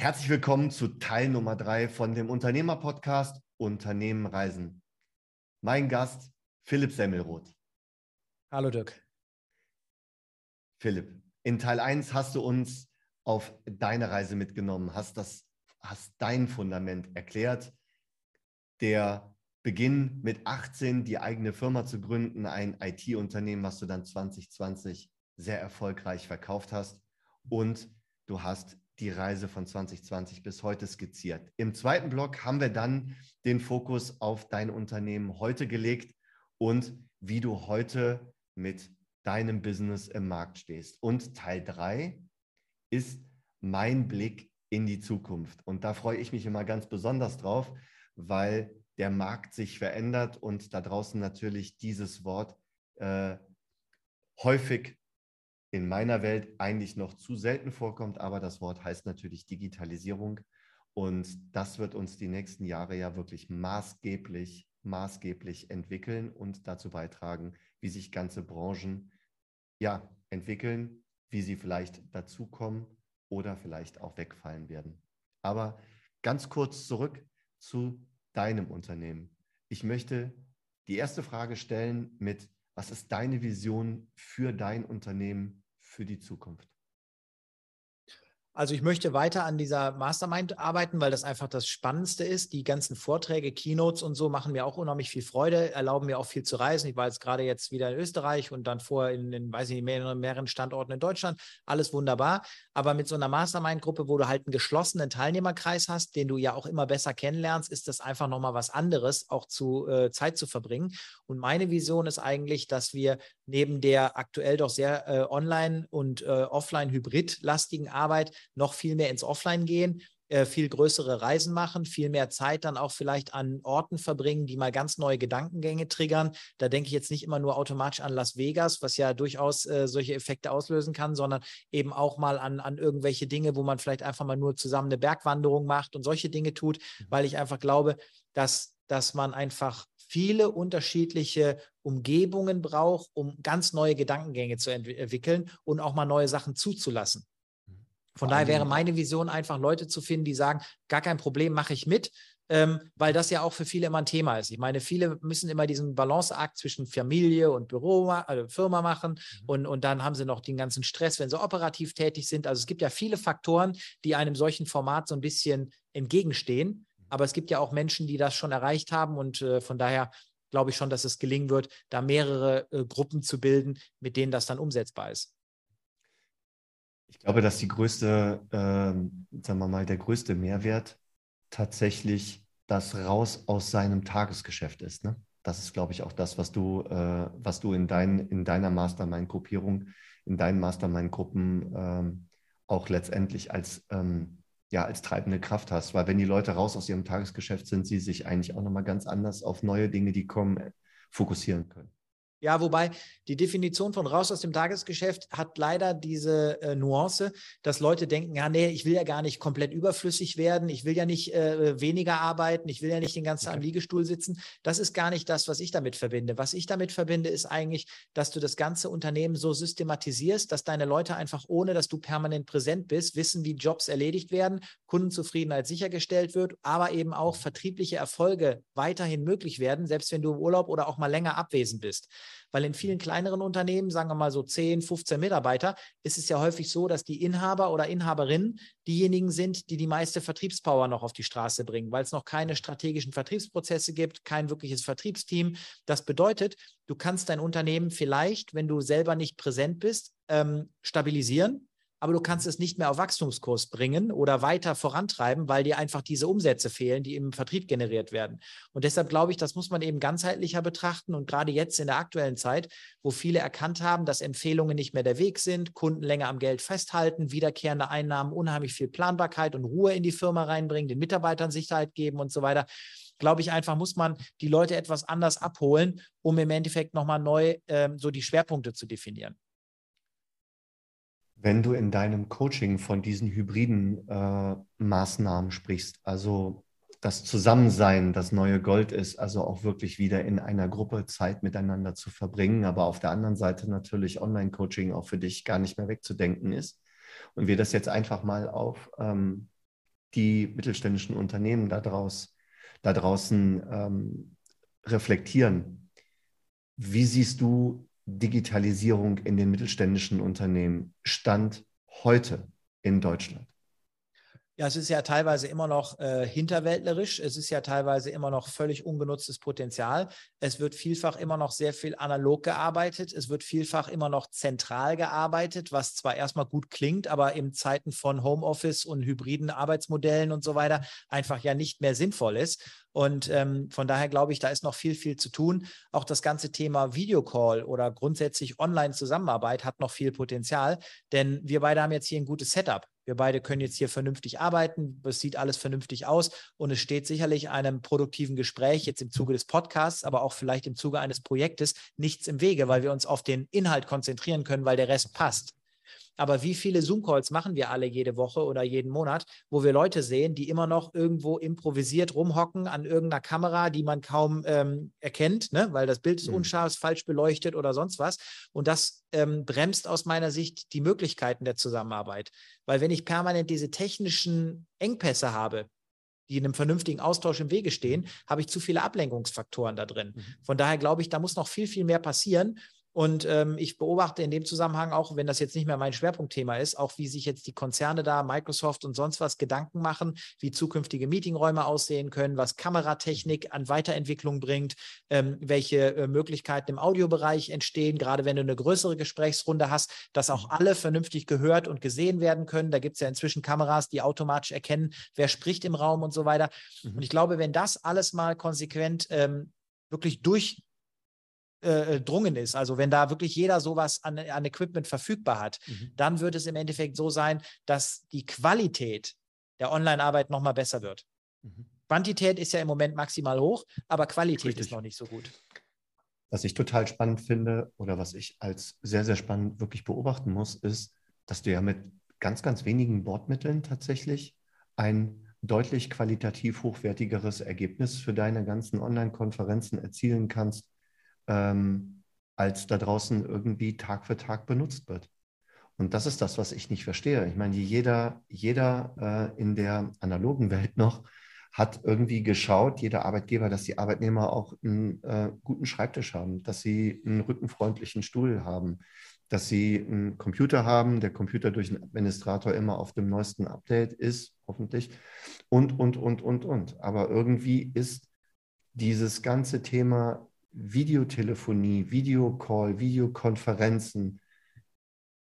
Herzlich willkommen zu Teil Nummer drei von dem Unternehmer-Podcast Unternehmen reisen. Mein Gast Philipp Semmelroth. Hallo Dirk. Philipp, in Teil 1 hast du uns auf deine Reise mitgenommen, hast, das, hast dein Fundament erklärt. Der Beginn mit 18 die eigene Firma zu gründen, ein IT-Unternehmen, was du dann 2020 sehr erfolgreich verkauft hast. Und du hast die Reise von 2020 bis heute skizziert. Im zweiten Block haben wir dann den Fokus auf dein Unternehmen heute gelegt und wie du heute mit deinem Business im Markt stehst. Und Teil 3 ist mein Blick in die Zukunft. Und da freue ich mich immer ganz besonders drauf, weil der Markt sich verändert und da draußen natürlich dieses Wort äh, häufig in meiner Welt eigentlich noch zu selten vorkommt, aber das Wort heißt natürlich Digitalisierung. Und das wird uns die nächsten Jahre ja wirklich maßgeblich, maßgeblich entwickeln und dazu beitragen, wie sich ganze Branchen ja, entwickeln, wie sie vielleicht dazukommen oder vielleicht auch wegfallen werden. Aber ganz kurz zurück zu deinem Unternehmen. Ich möchte die erste Frage stellen mit, was ist deine Vision für dein Unternehmen für die Zukunft? Also ich möchte weiter an dieser Mastermind arbeiten, weil das einfach das Spannendste ist. Die ganzen Vorträge, Keynotes und so machen mir auch unheimlich viel Freude, erlauben mir auch viel zu reisen. Ich war jetzt gerade jetzt wieder in Österreich und dann vorher in, in weiß ich nicht, mehreren, mehreren Standorten in Deutschland. Alles wunderbar. Aber mit so einer Mastermind-Gruppe, wo du halt einen geschlossenen Teilnehmerkreis hast, den du ja auch immer besser kennenlernst, ist das einfach nochmal was anderes, auch zu äh, Zeit zu verbringen. Und meine Vision ist eigentlich, dass wir neben der aktuell doch sehr äh, online- und äh, offline-hybrid-lastigen Arbeit noch viel mehr ins Offline gehen, äh, viel größere Reisen machen, viel mehr Zeit dann auch vielleicht an Orten verbringen, die mal ganz neue Gedankengänge triggern. Da denke ich jetzt nicht immer nur automatisch an Las Vegas, was ja durchaus äh, solche Effekte auslösen kann, sondern eben auch mal an, an irgendwelche Dinge, wo man vielleicht einfach mal nur zusammen eine Bergwanderung macht und solche Dinge tut, mhm. weil ich einfach glaube, dass, dass man einfach viele unterschiedliche Umgebungen braucht, um ganz neue Gedankengänge zu entwickeln und auch mal neue Sachen zuzulassen. Von daher wäre meine Vision einfach, Leute zu finden, die sagen, gar kein Problem, mache ich mit, ähm, weil das ja auch für viele immer ein Thema ist. Ich meine, viele müssen immer diesen Balanceakt zwischen Familie und Büro, also Firma machen mhm. und, und dann haben sie noch den ganzen Stress, wenn sie operativ tätig sind. Also es gibt ja viele Faktoren, die einem solchen Format so ein bisschen entgegenstehen. Mhm. Aber es gibt ja auch Menschen, die das schon erreicht haben und äh, von daher glaube ich schon, dass es gelingen wird, da mehrere äh, Gruppen zu bilden, mit denen das dann umsetzbar ist. Ich glaube, dass die größte, äh, sagen wir mal, der größte Mehrwert tatsächlich das raus aus seinem Tagesgeschäft ist. Ne? Das ist, glaube ich, auch das, was du, äh, was du in, dein, in deiner Mastermind-Gruppierung, in deinen Mastermind-Gruppen ähm, auch letztendlich als, ähm, ja, als treibende Kraft hast. Weil wenn die Leute raus aus ihrem Tagesgeschäft sind, sie sich eigentlich auch nochmal ganz anders auf neue Dinge, die kommen, fokussieren können. Ja, wobei die Definition von raus aus dem Tagesgeschäft hat leider diese äh, Nuance, dass Leute denken, ja, nee, ich will ja gar nicht komplett überflüssig werden, ich will ja nicht äh, weniger arbeiten, ich will ja nicht den ganzen Tag am Liegestuhl sitzen. Das ist gar nicht das, was ich damit verbinde. Was ich damit verbinde, ist eigentlich, dass du das ganze Unternehmen so systematisierst, dass deine Leute einfach, ohne dass du permanent präsent bist, wissen, wie Jobs erledigt werden, Kundenzufriedenheit sichergestellt wird, aber eben auch mhm. vertriebliche Erfolge weiterhin möglich werden, selbst wenn du im Urlaub oder auch mal länger abwesend bist. Weil in vielen kleineren Unternehmen, sagen wir mal so 10, 15 Mitarbeiter, ist es ja häufig so, dass die Inhaber oder Inhaberinnen diejenigen sind, die die meiste Vertriebspower noch auf die Straße bringen, weil es noch keine strategischen Vertriebsprozesse gibt, kein wirkliches Vertriebsteam. Das bedeutet, du kannst dein Unternehmen vielleicht, wenn du selber nicht präsent bist, ähm, stabilisieren aber du kannst es nicht mehr auf Wachstumskurs bringen oder weiter vorantreiben, weil dir einfach diese Umsätze fehlen, die im Vertrieb generiert werden. Und deshalb glaube ich, das muss man eben ganzheitlicher betrachten und gerade jetzt in der aktuellen Zeit, wo viele erkannt haben, dass Empfehlungen nicht mehr der Weg sind, Kunden länger am Geld festhalten, wiederkehrende Einnahmen unheimlich viel Planbarkeit und Ruhe in die Firma reinbringen, den Mitarbeitern Sicherheit geben und so weiter glaube ich einfach, muss man die Leute etwas anders abholen, um im Endeffekt nochmal neu ähm, so die Schwerpunkte zu definieren. Wenn du in deinem Coaching von diesen hybriden äh, Maßnahmen sprichst, also das Zusammensein das neue Gold ist, also auch wirklich wieder in einer Gruppe Zeit miteinander zu verbringen, aber auf der anderen Seite natürlich Online-Coaching auch für dich gar nicht mehr wegzudenken ist. Und wir das jetzt einfach mal auf, ähm, die mittelständischen Unternehmen da, draus, da draußen ähm, reflektieren. Wie siehst du Digitalisierung in den mittelständischen Unternehmen Stand heute in Deutschland? Ja, es ist ja teilweise immer noch äh, hinterwäldlerisch. Es ist ja teilweise immer noch völlig ungenutztes Potenzial. Es wird vielfach immer noch sehr viel analog gearbeitet. Es wird vielfach immer noch zentral gearbeitet, was zwar erstmal gut klingt, aber in Zeiten von Homeoffice und hybriden Arbeitsmodellen und so weiter einfach ja nicht mehr sinnvoll ist. Und ähm, von daher glaube ich, da ist noch viel, viel zu tun. Auch das ganze Thema Videocall oder grundsätzlich Online-Zusammenarbeit hat noch viel Potenzial, denn wir beide haben jetzt hier ein gutes Setup. Wir beide können jetzt hier vernünftig arbeiten. Es sieht alles vernünftig aus und es steht sicherlich einem produktiven Gespräch jetzt im Zuge des Podcasts, aber auch vielleicht im Zuge eines Projektes nichts im Wege, weil wir uns auf den Inhalt konzentrieren können, weil der Rest passt. Aber wie viele Zoom-Calls machen wir alle jede Woche oder jeden Monat, wo wir Leute sehen, die immer noch irgendwo improvisiert rumhocken an irgendeiner Kamera, die man kaum ähm, erkennt, ne? weil das Bild ist mhm. unscharf, ist falsch beleuchtet oder sonst was. Und das ähm, bremst aus meiner Sicht die Möglichkeiten der Zusammenarbeit. Weil wenn ich permanent diese technischen Engpässe habe, die in einem vernünftigen Austausch im Wege stehen, habe ich zu viele Ablenkungsfaktoren da drin. Mhm. Von daher glaube ich, da muss noch viel, viel mehr passieren. Und ähm, ich beobachte in dem Zusammenhang auch, wenn das jetzt nicht mehr mein Schwerpunktthema ist, auch wie sich jetzt die Konzerne da, Microsoft und sonst was Gedanken machen, wie zukünftige Meetingräume aussehen können, was Kameratechnik an Weiterentwicklung bringt, ähm, welche äh, Möglichkeiten im Audiobereich entstehen, gerade wenn du eine größere Gesprächsrunde hast, dass auch mhm. alle vernünftig gehört und gesehen werden können. Da gibt es ja inzwischen Kameras, die automatisch erkennen, wer spricht im Raum und so weiter. Mhm. Und ich glaube, wenn das alles mal konsequent ähm, wirklich durch äh, äh, drungen ist, also wenn da wirklich jeder sowas an, an Equipment verfügbar hat, mhm. dann wird es im Endeffekt so sein, dass die Qualität der Online-Arbeit nochmal besser wird. Mhm. Quantität ist ja im Moment maximal hoch, aber Qualität Richtig. ist noch nicht so gut. Was ich total spannend finde oder was ich als sehr, sehr spannend wirklich beobachten muss, ist, dass du ja mit ganz, ganz wenigen Bordmitteln tatsächlich ein deutlich qualitativ hochwertigeres Ergebnis für deine ganzen Online-Konferenzen erzielen kannst, ähm, als da draußen irgendwie Tag für Tag benutzt wird. Und das ist das, was ich nicht verstehe. Ich meine, jeder, jeder äh, in der analogen Welt noch hat irgendwie geschaut, jeder Arbeitgeber, dass die Arbeitnehmer auch einen äh, guten Schreibtisch haben, dass sie einen rückenfreundlichen Stuhl haben, dass sie einen Computer haben, der Computer durch einen Administrator immer auf dem neuesten Update ist, hoffentlich, und, und, und, und, und. Aber irgendwie ist dieses ganze Thema Videotelefonie, Videocall, Videokonferenzen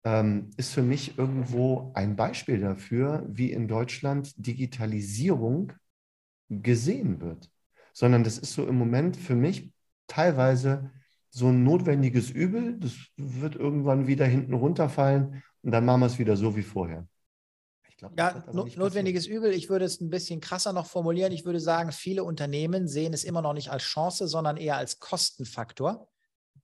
ähm, ist für mich irgendwo ein Beispiel dafür, wie in Deutschland Digitalisierung gesehen wird. Sondern das ist so im Moment für mich teilweise so ein notwendiges Übel. Das wird irgendwann wieder hinten runterfallen und dann machen wir es wieder so wie vorher. Glaub, ja, no notwendiges Übel. Ich würde es ein bisschen krasser noch formulieren. Ich würde sagen, viele Unternehmen sehen es immer noch nicht als Chance, sondern eher als Kostenfaktor.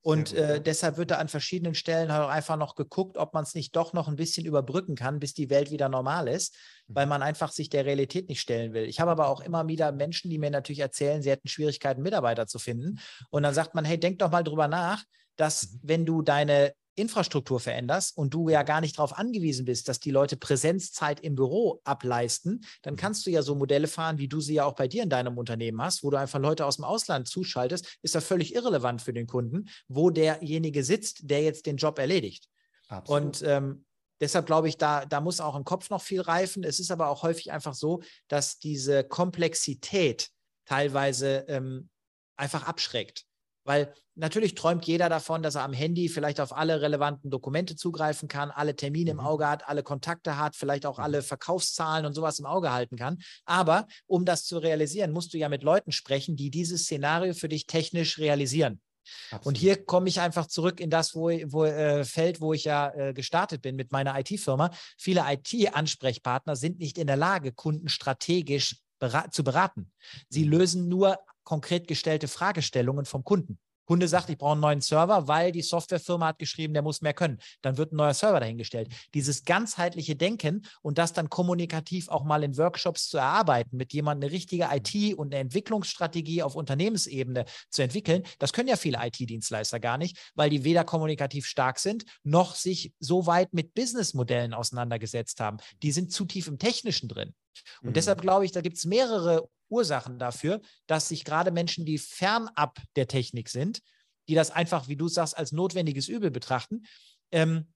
Und äh, deshalb wird da an verschiedenen Stellen halt einfach noch geguckt, ob man es nicht doch noch ein bisschen überbrücken kann, bis die Welt wieder normal ist, mhm. weil man einfach sich der Realität nicht stellen will. Ich habe aber auch immer wieder Menschen, die mir natürlich erzählen, sie hätten Schwierigkeiten, Mitarbeiter zu finden. Und dann sagt man, hey, denk doch mal drüber nach, dass mhm. wenn du deine Infrastruktur veränderst und du ja gar nicht darauf angewiesen bist, dass die Leute Präsenzzeit im Büro ableisten, dann mhm. kannst du ja so Modelle fahren, wie du sie ja auch bei dir in deinem Unternehmen hast, wo du einfach Leute aus dem Ausland zuschaltest, ist da völlig irrelevant für den Kunden, wo derjenige sitzt, der jetzt den Job erledigt. Absolut. Und ähm, deshalb glaube ich, da, da muss auch im Kopf noch viel reifen. Es ist aber auch häufig einfach so, dass diese Komplexität teilweise ähm, einfach abschreckt. Weil natürlich träumt jeder davon, dass er am Handy vielleicht auf alle relevanten Dokumente zugreifen kann, alle Termine im mhm. Auge hat, alle Kontakte hat, vielleicht auch alle mhm. Verkaufszahlen und sowas im Auge halten kann. Aber um das zu realisieren, musst du ja mit Leuten sprechen, die dieses Szenario für dich technisch realisieren. Absolut. Und hier komme ich einfach zurück in das wo, wo, äh, Feld, wo ich ja äh, gestartet bin mit meiner IT-Firma. Viele IT-Ansprechpartner sind nicht in der Lage, Kunden strategisch bera zu beraten. Sie mhm. lösen nur konkret gestellte Fragestellungen vom Kunden. Kunde sagt, ich brauche einen neuen Server, weil die Softwarefirma hat geschrieben, der muss mehr können. Dann wird ein neuer Server dahingestellt. Dieses ganzheitliche Denken und das dann kommunikativ auch mal in Workshops zu erarbeiten, mit jemandem eine richtige IT und eine Entwicklungsstrategie auf Unternehmensebene zu entwickeln, das können ja viele IT-Dienstleister gar nicht, weil die weder kommunikativ stark sind, noch sich so weit mit Businessmodellen auseinandergesetzt haben. Die sind zu tief im Technischen drin. Und mhm. deshalb glaube ich, da gibt es mehrere Ursachen dafür, dass sich gerade Menschen, die fernab der Technik sind, die das einfach, wie du sagst, als notwendiges Übel betrachten, ähm,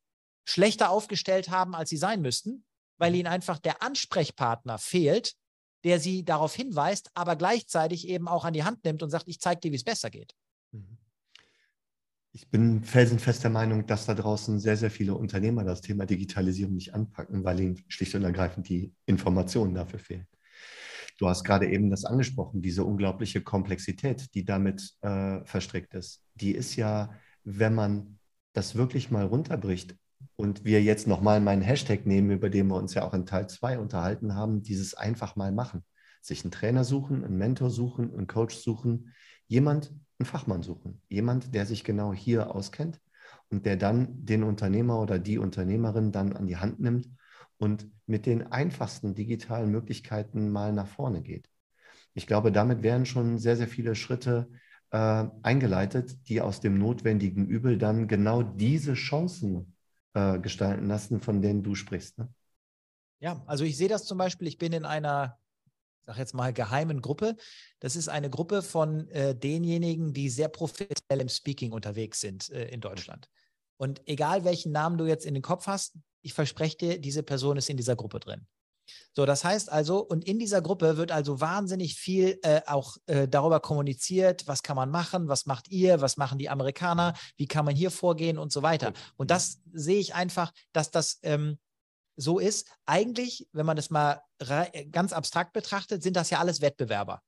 schlechter aufgestellt haben, als sie sein müssten, weil mhm. ihnen einfach der Ansprechpartner fehlt, der sie darauf hinweist, aber gleichzeitig eben auch an die Hand nimmt und sagt, ich zeige dir, wie es besser geht. Mhm. Ich bin felsenfest der Meinung, dass da draußen sehr, sehr viele Unternehmer das Thema Digitalisierung nicht anpacken, weil ihnen schlicht und ergreifend die Informationen dafür fehlen. Du hast gerade eben das angesprochen, diese unglaubliche Komplexität, die damit äh, verstrickt ist. Die ist ja, wenn man das wirklich mal runterbricht und wir jetzt nochmal meinen Hashtag nehmen, über den wir uns ja auch in Teil 2 unterhalten haben, dieses einfach mal machen. Sich einen Trainer suchen, einen Mentor suchen, einen Coach suchen, jemand, einen Fachmann suchen. Jemand, der sich genau hier auskennt und der dann den Unternehmer oder die Unternehmerin dann an die Hand nimmt und mit den einfachsten digitalen Möglichkeiten mal nach vorne geht. Ich glaube, damit wären schon sehr, sehr viele Schritte äh, eingeleitet, die aus dem notwendigen Übel dann genau diese Chancen äh, gestalten lassen, von denen du sprichst. Ne? Ja, also ich sehe das zum Beispiel, ich bin in einer sag jetzt mal, geheimen Gruppe. Das ist eine Gruppe von äh, denjenigen, die sehr professionell im Speaking unterwegs sind äh, in Deutschland. Und egal welchen Namen du jetzt in den Kopf hast, ich verspreche dir, diese Person ist in dieser Gruppe drin. So, das heißt also, und in dieser Gruppe wird also wahnsinnig viel äh, auch äh, darüber kommuniziert, was kann man machen, was macht ihr, was machen die Amerikaner, wie kann man hier vorgehen und so weiter. Und das sehe ich einfach, dass das ähm, so ist. Eigentlich, wenn man das mal ganz abstrakt betrachtet, sind das ja alles Wettbewerber,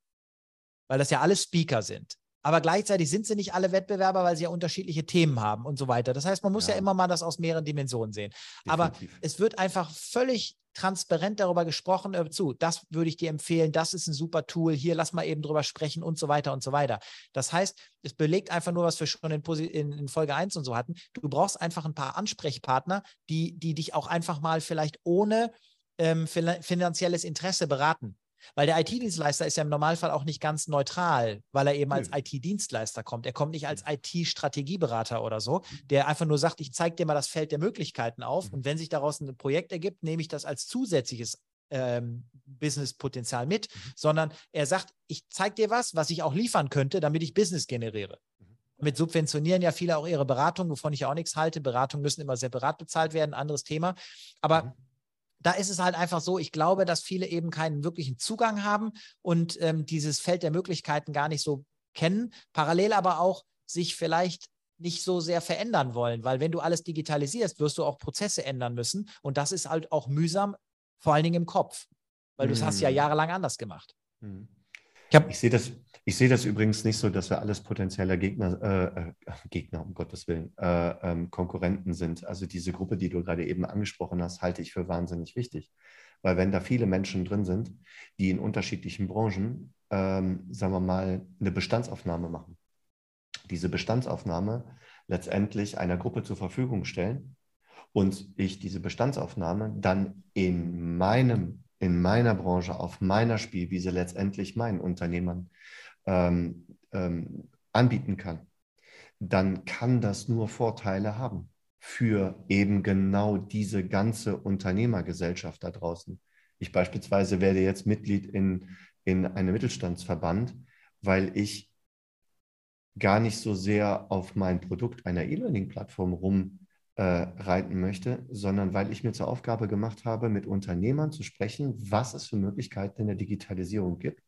weil das ja alles Speaker sind. Aber gleichzeitig sind sie nicht alle Wettbewerber, weil sie ja unterschiedliche Themen haben und so weiter. Das heißt, man muss ja, ja immer mal das aus mehreren Dimensionen sehen. Definitiv. Aber es wird einfach völlig transparent darüber gesprochen, äh, zu, das würde ich dir empfehlen, das ist ein super Tool, hier lass mal eben drüber sprechen und so weiter und so weiter. Das heißt, es belegt einfach nur, was wir schon in, in, in Folge 1 und so hatten. Du brauchst einfach ein paar Ansprechpartner, die, die dich auch einfach mal vielleicht ohne ähm, finanzielles Interesse beraten. Weil der IT-Dienstleister ist ja im Normalfall auch nicht ganz neutral, weil er eben als IT-Dienstleister kommt. Er kommt nicht als IT-Strategieberater oder so, der einfach nur sagt, ich zeige dir mal das Feld der Möglichkeiten auf und wenn sich daraus ein Projekt ergibt, nehme ich das als zusätzliches ähm, Business-Potenzial mit, mhm. sondern er sagt, ich zeige dir was, was ich auch liefern könnte, damit ich Business generiere. Damit subventionieren ja viele auch ihre Beratung, wovon ich ja auch nichts halte. Beratungen müssen immer separat bezahlt werden, anderes Thema. Aber mhm da ist es halt einfach so, ich glaube, dass viele eben keinen wirklichen Zugang haben und ähm, dieses Feld der Möglichkeiten gar nicht so kennen, parallel aber auch sich vielleicht nicht so sehr verändern wollen, weil wenn du alles digitalisierst, wirst du auch Prozesse ändern müssen und das ist halt auch mühsam, vor allen Dingen im Kopf, weil mhm. du es hast ja mhm. jahrelang anders gemacht. Mhm. Ich, ich sehe das, ich das übrigens nicht so, dass wir alles potenzielle Gegner, äh, äh, Gegner, um Gottes Willen, äh, ähm, Konkurrenten sind. Also diese Gruppe, die du gerade eben angesprochen hast, halte ich für wahnsinnig wichtig. Weil wenn da viele Menschen drin sind, die in unterschiedlichen Branchen, ähm, sagen wir mal, eine Bestandsaufnahme machen, diese Bestandsaufnahme letztendlich einer Gruppe zur Verfügung stellen und ich diese Bestandsaufnahme dann in meinem in meiner Branche, auf meiner Spielwiese letztendlich meinen Unternehmern ähm, ähm, anbieten kann, dann kann das nur Vorteile haben für eben genau diese ganze Unternehmergesellschaft da draußen. Ich beispielsweise werde jetzt Mitglied in, in einem Mittelstandsverband, weil ich gar nicht so sehr auf mein Produkt einer E-Learning-Plattform rum äh, reiten möchte, sondern weil ich mir zur Aufgabe gemacht habe, mit Unternehmern zu sprechen, was es für Möglichkeiten in der Digitalisierung gibt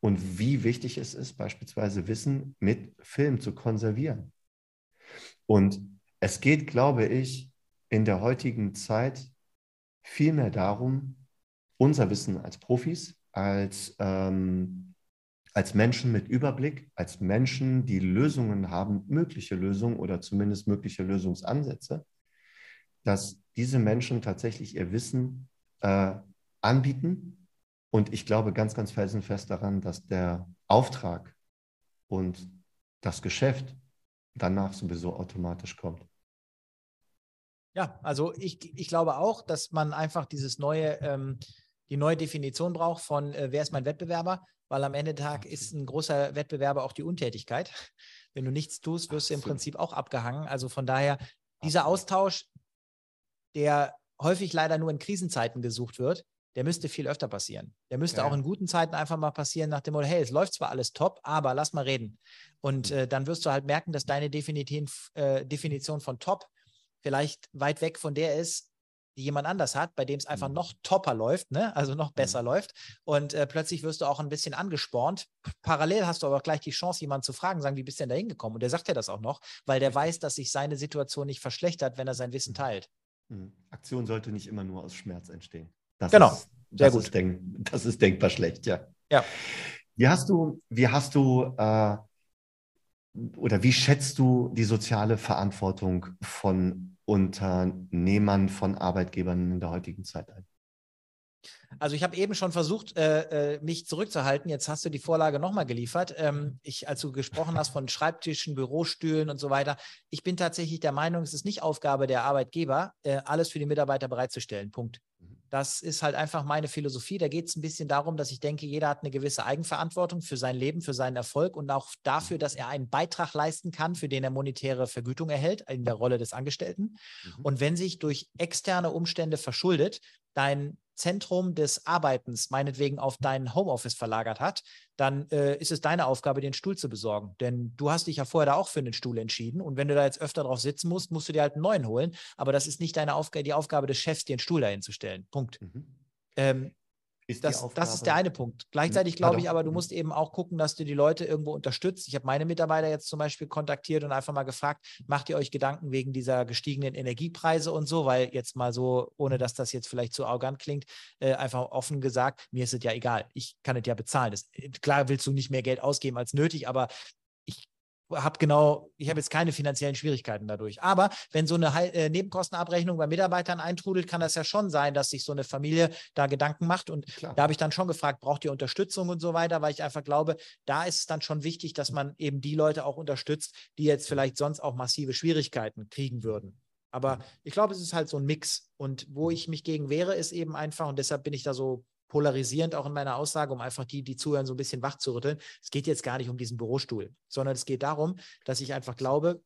und wie wichtig es ist, beispielsweise Wissen mit Film zu konservieren. Und es geht, glaube ich, in der heutigen Zeit vielmehr darum, unser Wissen als Profis, als ähm, als Menschen mit Überblick, als Menschen, die Lösungen haben, mögliche Lösungen oder zumindest mögliche Lösungsansätze, dass diese Menschen tatsächlich ihr Wissen äh, anbieten. Und ich glaube ganz, ganz felsenfest daran, dass der Auftrag und das Geschäft danach sowieso automatisch kommt. Ja, also ich, ich glaube auch, dass man einfach dieses neue, ähm, die neue Definition braucht von, äh, wer ist mein Wettbewerber? Weil am Ende Tag ist ein großer Wettbewerber auch die Untätigkeit. Wenn du nichts tust, wirst du im Prinzip auch abgehangen. Also von daher, dieser Austausch, der häufig leider nur in Krisenzeiten gesucht wird, der müsste viel öfter passieren. Der müsste Ja. auch in guten Zeiten einfach mal passieren nach dem Motto, hey, es läuft zwar alles top, aber lass mal reden. Und Mhm. äh, dann wirst du halt merken, dass deine Definition, äh, Definition von top vielleicht weit weg von der ist, die jemand anders hat, bei dem es einfach Mhm. noch topper läuft, ne? also noch besser Mhm. läuft. Und äh, plötzlich wirst du auch ein bisschen angespornt. Parallel hast du aber gleich die Chance, jemanden zu fragen, sagen, wie bist du denn da hingekommen? Und der sagt ja das auch noch, weil der weiß, dass sich seine Situation nicht verschlechtert, wenn er sein Wissen Mhm. teilt. Mhm. Aktion sollte nicht immer nur aus Schmerz entstehen. Das Genau. Ist, Sehr das, gut. Ist denk, das ist denkbar schlecht, ja. Ja. Wie hast du, wie hast du äh, oder wie schätzt du die soziale Verantwortung von Unternehmern, von Arbeitgebern in der heutigen Zeit ein? Also ich habe eben schon versucht, äh, äh, mich zurückzuhalten. Jetzt hast du die Vorlage nochmal geliefert. Ähm, ich, als du gesprochen hast von Schreibtischen, Bürostühlen und so weiter, ich bin tatsächlich der Meinung, es ist nicht Aufgabe der Arbeitgeber, äh, alles für die Mitarbeiter bereitzustellen. Punkt. Das ist halt einfach meine Philosophie. Da geht es ein bisschen darum, dass ich denke, jeder hat eine gewisse Eigenverantwortung für sein Leben, für seinen Erfolg und auch dafür, dass er einen Beitrag leisten kann, für den er monetäre Vergütung erhält, in der Rolle des Angestellten. Mhm. Und wenn sich durch externe Umstände verschuldet, dein Zentrum des Arbeitens meinetwegen auf dein Homeoffice verlagert hat, dann äh, ist es deine Aufgabe, den Stuhl zu besorgen. Denn du hast dich ja vorher da auch für den Stuhl entschieden. Und wenn du da jetzt öfter drauf sitzen musst, musst du dir halt einen neuen holen. Aber das ist nicht deine Aufgabe, die Aufgabe des Chefs, dir einen Stuhl dahin zu stellen. Punkt. Mhm. Ähm, Ist das, das ist der eine Punkt. Gleichzeitig glaube ich aber, du musst eben auch gucken, dass du die Leute irgendwo unterstützt. Ich habe meine Mitarbeiter jetzt zum Beispiel kontaktiert und einfach mal gefragt, macht ihr euch Gedanken wegen dieser gestiegenen Energiepreise und so, weil jetzt mal so, ohne dass das jetzt vielleicht zu arrogant klingt, äh, einfach offen gesagt, mir ist es ja egal. Ich kann es ja bezahlen. Das, klar willst du nicht mehr Geld ausgeben als nötig, aber habe genau, ich habe jetzt keine finanziellen Schwierigkeiten dadurch. Aber wenn so eine äh, Nebenkostenabrechnung bei Mitarbeitern eintrudelt, kann das ja schon sein, dass sich so eine Familie da Gedanken macht. Und Klar. da habe ich dann schon gefragt, braucht ihr Unterstützung und so weiter, weil ich einfach glaube, da ist es dann schon wichtig, dass man eben die Leute auch unterstützt, die jetzt vielleicht sonst auch massive Schwierigkeiten kriegen würden. Aber ich glaube, es ist halt so ein Mix. Und wo ich mich gegen wehre, ist eben einfach, und deshalb bin ich da so polarisierend auch in meiner Aussage, um einfach die, die zuhören, so ein bisschen wach zu rütteln. Es geht jetzt gar nicht um diesen Bürostuhl, sondern es geht darum, dass ich einfach glaube,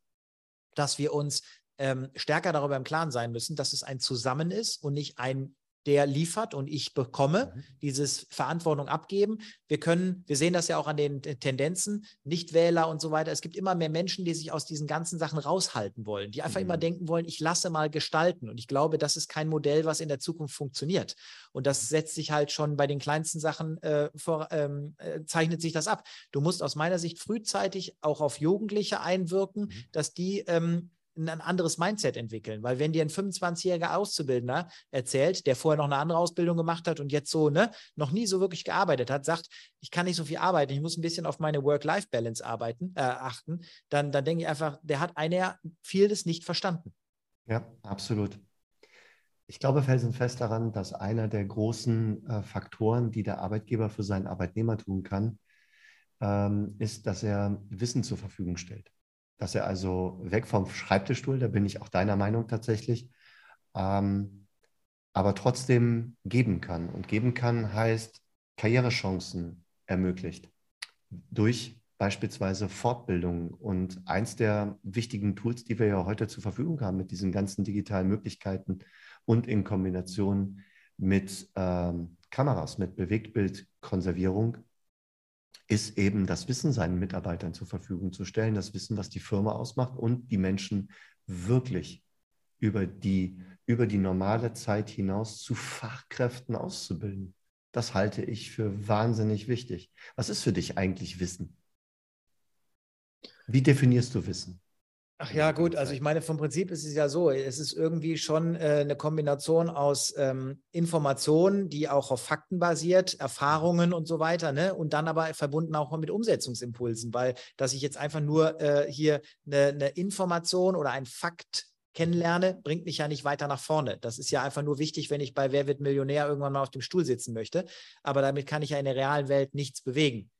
dass wir uns ähm, stärker darüber im Klaren sein müssen, dass es ein Zusammen ist und nicht ein der liefert und ich bekomme, Mhm. dieses Verantwortung abgeben. Wir können, wir sehen das ja auch an den Tendenzen, Nichtwähler und so weiter. Es gibt immer mehr Menschen, die sich aus diesen ganzen Sachen raushalten wollen, die einfach Mhm. immer denken wollen, ich lasse mal gestalten. Und ich glaube, das ist kein Modell, was in der Zukunft funktioniert. Und das setzt sich halt schon bei den kleinsten Sachen äh, vor, ähm, äh, zeichnet sich das ab. Du musst aus meiner Sicht frühzeitig auch auf Jugendliche einwirken, Mhm. dass die ähm, ein anderes Mindset entwickeln. Weil wenn dir ein 25-jähriger Auszubildender erzählt, der vorher noch eine andere Ausbildung gemacht hat und jetzt so, ne, noch nie so wirklich gearbeitet hat, sagt, ich kann nicht so viel arbeiten, ich muss ein bisschen auf meine Work-Life-Balance arbeiten, äh, achten, dann, dann denke ich einfach, der hat einer vieles nicht verstanden. Ja, absolut. Ich glaube felsenfest daran, dass einer der großen äh, Faktoren, die der Arbeitgeber für seinen Arbeitnehmer tun kann, ähm, ist, dass er Wissen zur Verfügung stellt. Dass er also weg vom Schreibtischstuhl, da bin ich auch deiner Meinung tatsächlich, ähm, aber trotzdem geben kann. Und geben kann heißt Karrierechancen ermöglicht durch beispielsweise Fortbildung. Und eins der wichtigen Tools, die wir ja heute zur Verfügung haben mit diesen ganzen digitalen Möglichkeiten und in Kombination mit ähm, Kameras, mit Bewegtbildkonservierung, ist eben das Wissen seinen Mitarbeitern zur Verfügung zu stellen, das Wissen, was die Firma ausmacht und die Menschen wirklich über die, über die normale Zeit hinaus zu Fachkräften auszubilden. Das halte ich für wahnsinnig wichtig. Was ist für dich eigentlich Wissen? Wie definierst du Wissen? Ach ja, gut, also ich meine, vom Prinzip ist es ja so, es ist irgendwie schon äh, eine Kombination aus ähm, Informationen, die auch auf Fakten basiert, Erfahrungen und so weiter, ne? Und dann aber verbunden auch mit Umsetzungsimpulsen, weil dass ich jetzt einfach nur äh, hier eine, eine Information oder ein Fakt kennenlerne, bringt mich ja nicht weiter nach vorne. Das ist ja einfach nur wichtig, wenn ich bei Wer wird Millionär irgendwann mal auf dem Stuhl sitzen möchte. Aber damit kann ich ja in der realen Welt nichts bewegen.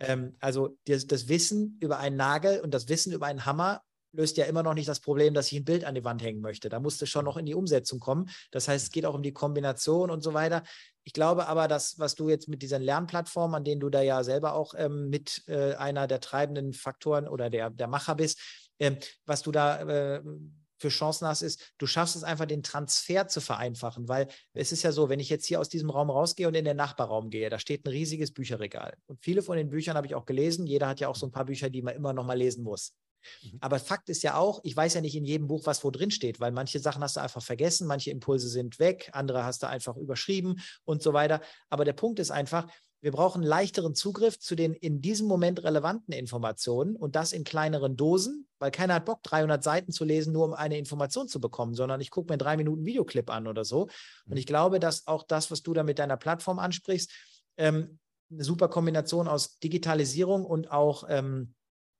Ähm, also das, das Wissen über einen Nagel und das Wissen über einen Hammer löst ja immer noch nicht das Problem, dass ich ein Bild an die Wand hängen möchte. Da musste schon noch in die Umsetzung kommen. Das heißt, es geht auch um die Kombination und so weiter. Ich glaube aber, dass, was du jetzt mit diesen Lernplattformen, an denen du da ja selber auch ähm, mit äh, einer der treibenden Faktoren oder der, der Macher bist, ähm, was du da äh, für Chancen hast, ist, du schaffst es einfach, den Transfer zu vereinfachen, weil es ist ja so, wenn ich jetzt hier aus diesem Raum rausgehe und in den Nachbarraum gehe, da steht ein riesiges Bücherregal. Und viele von den Büchern habe ich auch gelesen. Jeder hat ja auch so ein paar Bücher, die man immer noch mal lesen muss. Mhm. Aber Fakt ist ja auch, ich weiß ja nicht in jedem Buch, was wo drin steht, weil manche Sachen hast du einfach vergessen, manche Impulse sind weg, andere hast du einfach überschrieben und so weiter. Aber der Punkt ist einfach, wir brauchen leichteren Zugriff zu den in diesem Moment relevanten Informationen und das in kleineren Dosen, weil keiner hat Bock, 300 Seiten zu lesen, nur um eine Information zu bekommen, sondern ich gucke mir drei Minuten Videoclip an oder so. Und mhm. ich glaube, dass auch das, was du da mit deiner Plattform ansprichst, ähm, eine super Kombination aus Digitalisierung und auch ähm,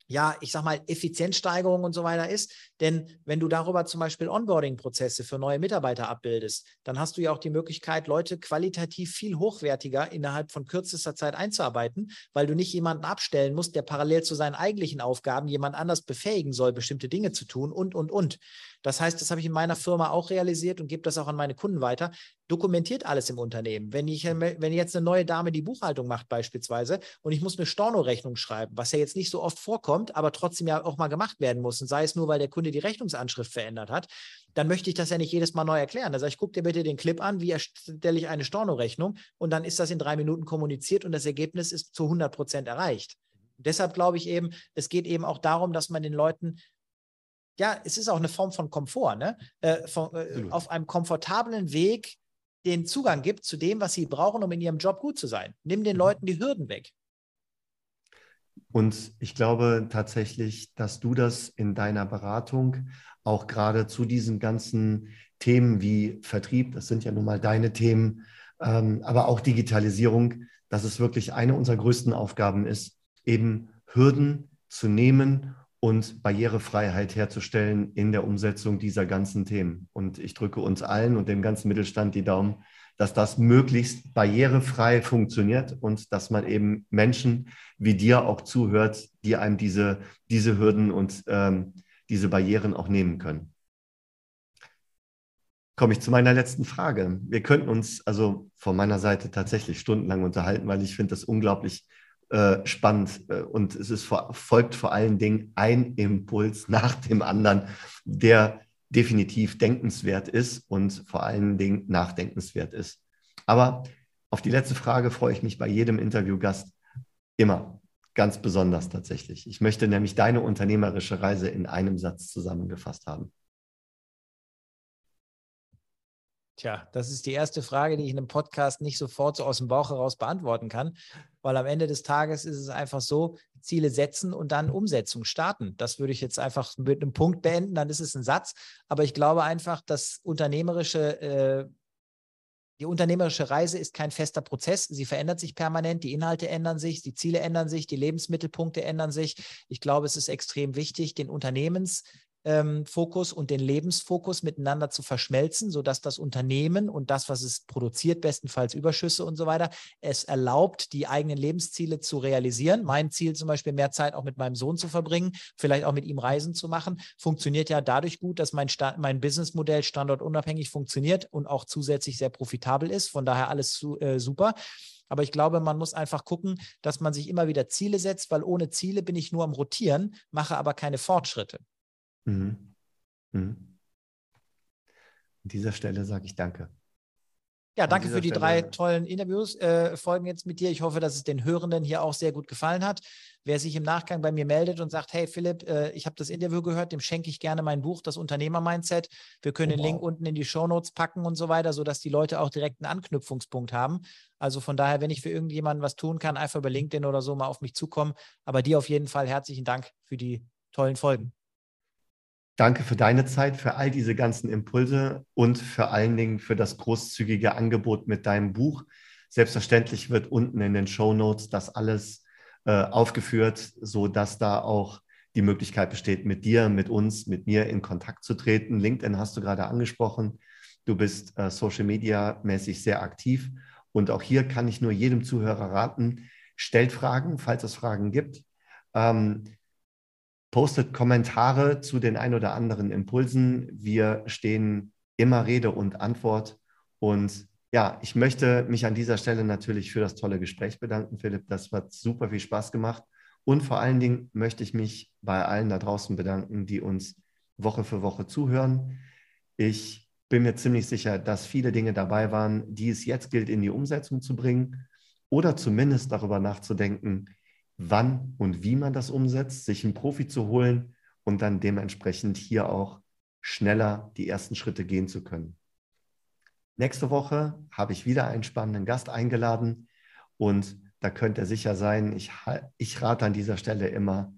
ja, ich sag mal, Effizienzsteigerung und so weiter ist. Denn wenn du darüber zum Beispiel Onboarding-Prozesse für neue Mitarbeiter abbildest, dann hast du ja auch die Möglichkeit, Leute qualitativ viel hochwertiger innerhalb von kürzester Zeit einzuarbeiten, weil du nicht jemanden abstellen musst, der parallel zu seinen eigentlichen Aufgaben jemand anders befähigen soll, bestimmte Dinge zu tun und, und, und. Das heißt, das habe ich in meiner Firma auch realisiert und gebe das auch an meine Kunden weiter. Dokumentiert alles im Unternehmen. Wenn ich, wenn jetzt eine neue Dame die Buchhaltung macht beispielsweise und ich muss eine Storno-Rechnung schreiben, was ja jetzt nicht so oft vorkommt, aber trotzdem ja auch mal gemacht werden muss und sei es nur, weil der Kunde die Rechnungsanschrift verändert hat, dann möchte ich das ja nicht jedes Mal neu erklären. Da sage ich, guck dir bitte den Clip an, wie erstelle ich eine Storno-Rechnung und dann ist das in drei Minuten kommuniziert und das Ergebnis ist zu 100 Prozent erreicht. Deshalb glaube ich eben, es geht eben auch darum, dass man den Leuten ja, es ist auch eine Form von Komfort, ne? Äh, von, äh, auf einem komfortablen Weg den Zugang gibt zu dem, was sie brauchen, um in ihrem Job gut zu sein. Nimm den mhm. Leuten die Hürden weg. Und ich glaube tatsächlich, dass du das in deiner Beratung auch gerade zu diesen ganzen Themen wie Vertrieb, das sind ja nun mal deine Themen, ähm, aber auch Digitalisierung, dass es wirklich eine unserer größten Aufgaben ist, eben Hürden zu nehmen und Barrierefreiheit herzustellen in der Umsetzung dieser ganzen Themen. Und ich drücke uns allen und dem ganzen Mittelstand die Daumen, dass das möglichst barrierefrei funktioniert und dass man eben Menschen wie dir auch zuhört, die einem diese, diese Hürden und ähm, diese Barrieren auch nehmen können. Komme ich zu meiner letzten Frage. Wir könnten uns also von meiner Seite tatsächlich stundenlang unterhalten, weil ich finde das unglaublich äh, spannend äh, und es ist folgt vor allen Dingen ein Impuls nach dem anderen, der definitiv denkenswert ist und vor allen Dingen nachdenkenswert ist. Aber auf die letzte Frage freue ich mich bei jedem Interviewgast immer ganz besonders tatsächlich. Ich möchte nämlich deine unternehmerische Reise in einem Satz zusammengefasst haben. Tja, das ist die erste Frage, die ich in einem Podcast nicht sofort so aus dem Bauch heraus beantworten kann, weil am Ende des Tages ist es einfach so, Ziele setzen und dann Umsetzung starten. Das würde ich jetzt einfach mit einem Punkt beenden, dann ist es ein Satz. Aber ich glaube einfach, dass unternehmerische äh, die unternehmerische Reise ist kein fester Prozess. Sie verändert sich permanent. Die Inhalte ändern sich, die Ziele ändern sich, die Lebensmittelpunkte ändern sich. Ich glaube, es ist extrem wichtig, den Unternehmens, Fokus und den Lebensfokus miteinander zu verschmelzen, sodass das Unternehmen und das, was es produziert, bestenfalls Überschüsse und so weiter, es erlaubt, die eigenen Lebensziele zu realisieren. Mein Ziel zum Beispiel, mehr Zeit auch mit meinem Sohn zu verbringen, vielleicht auch mit ihm Reisen zu machen, funktioniert ja dadurch gut, dass mein, Sta mein Businessmodell standortunabhängig funktioniert und auch zusätzlich sehr profitabel ist. Von daher alles zu, äh, super. Aber ich glaube, man muss einfach gucken, dass man sich immer wieder Ziele setzt, weil ohne Ziele bin ich nur am Rotieren, mache aber keine Fortschritte. Mhm. Mhm. An dieser Stelle sage ich danke. Ja, danke für die Stelle. drei tollen Interviews, äh, Folgen jetzt mit dir. Ich hoffe, dass es den Hörenden hier auch sehr gut gefallen hat. Wer sich im Nachgang bei mir meldet und sagt, hey Philipp, äh, ich habe das Interview gehört, dem schenke ich gerne mein Buch, das Unternehmer-Mindset. Wir können oh, den Link unten in die Shownotes packen und so weiter, sodass die Leute auch direkt einen Anknüpfungspunkt haben. Also von daher, wenn ich für irgendjemanden was tun kann, einfach über LinkedIn oder so mal auf mich zukommen. Aber dir auf jeden Fall herzlichen Dank für die tollen Folgen. Danke für deine Zeit, für all diese ganzen Impulse und vor allen Dingen für das großzügige Angebot mit deinem Buch. Selbstverständlich wird unten in den Show Notes das alles äh, aufgeführt, so dass da auch die Möglichkeit besteht, mit dir, mit uns, mit mir in Kontakt zu treten. LinkedIn hast du gerade angesprochen. Du bist äh, Social Media mäßig sehr aktiv. Und auch hier kann ich nur jedem Zuhörer raten, stellt Fragen, falls es Fragen gibt. Ähm, postet Kommentare zu den ein oder anderen Impulsen. Wir stehen immer Rede und Antwort. Und ja, ich möchte mich an dieser Stelle natürlich für das tolle Gespräch bedanken, Philipp. Das hat super viel Spaß gemacht. Und vor allen Dingen möchte ich mich bei allen da draußen bedanken, die uns Woche für Woche zuhören. Ich bin mir ziemlich sicher, dass viele Dinge dabei waren, die es jetzt gilt, in die Umsetzung zu bringen oder zumindest darüber nachzudenken, wann und wie man das umsetzt, sich einen Profi zu holen und dann dementsprechend hier auch schneller die ersten Schritte gehen zu können. Nächste Woche habe ich wieder einen spannenden Gast eingeladen und da könnt ihr sicher sein, ich, ich rate an dieser Stelle immer,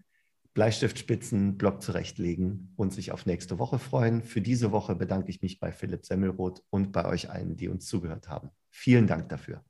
Bleistiftspitzen, Block zurechtlegen und sich auf nächste Woche freuen. Für diese Woche bedanke ich mich bei Philipp Semmelroth und bei euch allen, die uns zugehört haben. Vielen Dank dafür.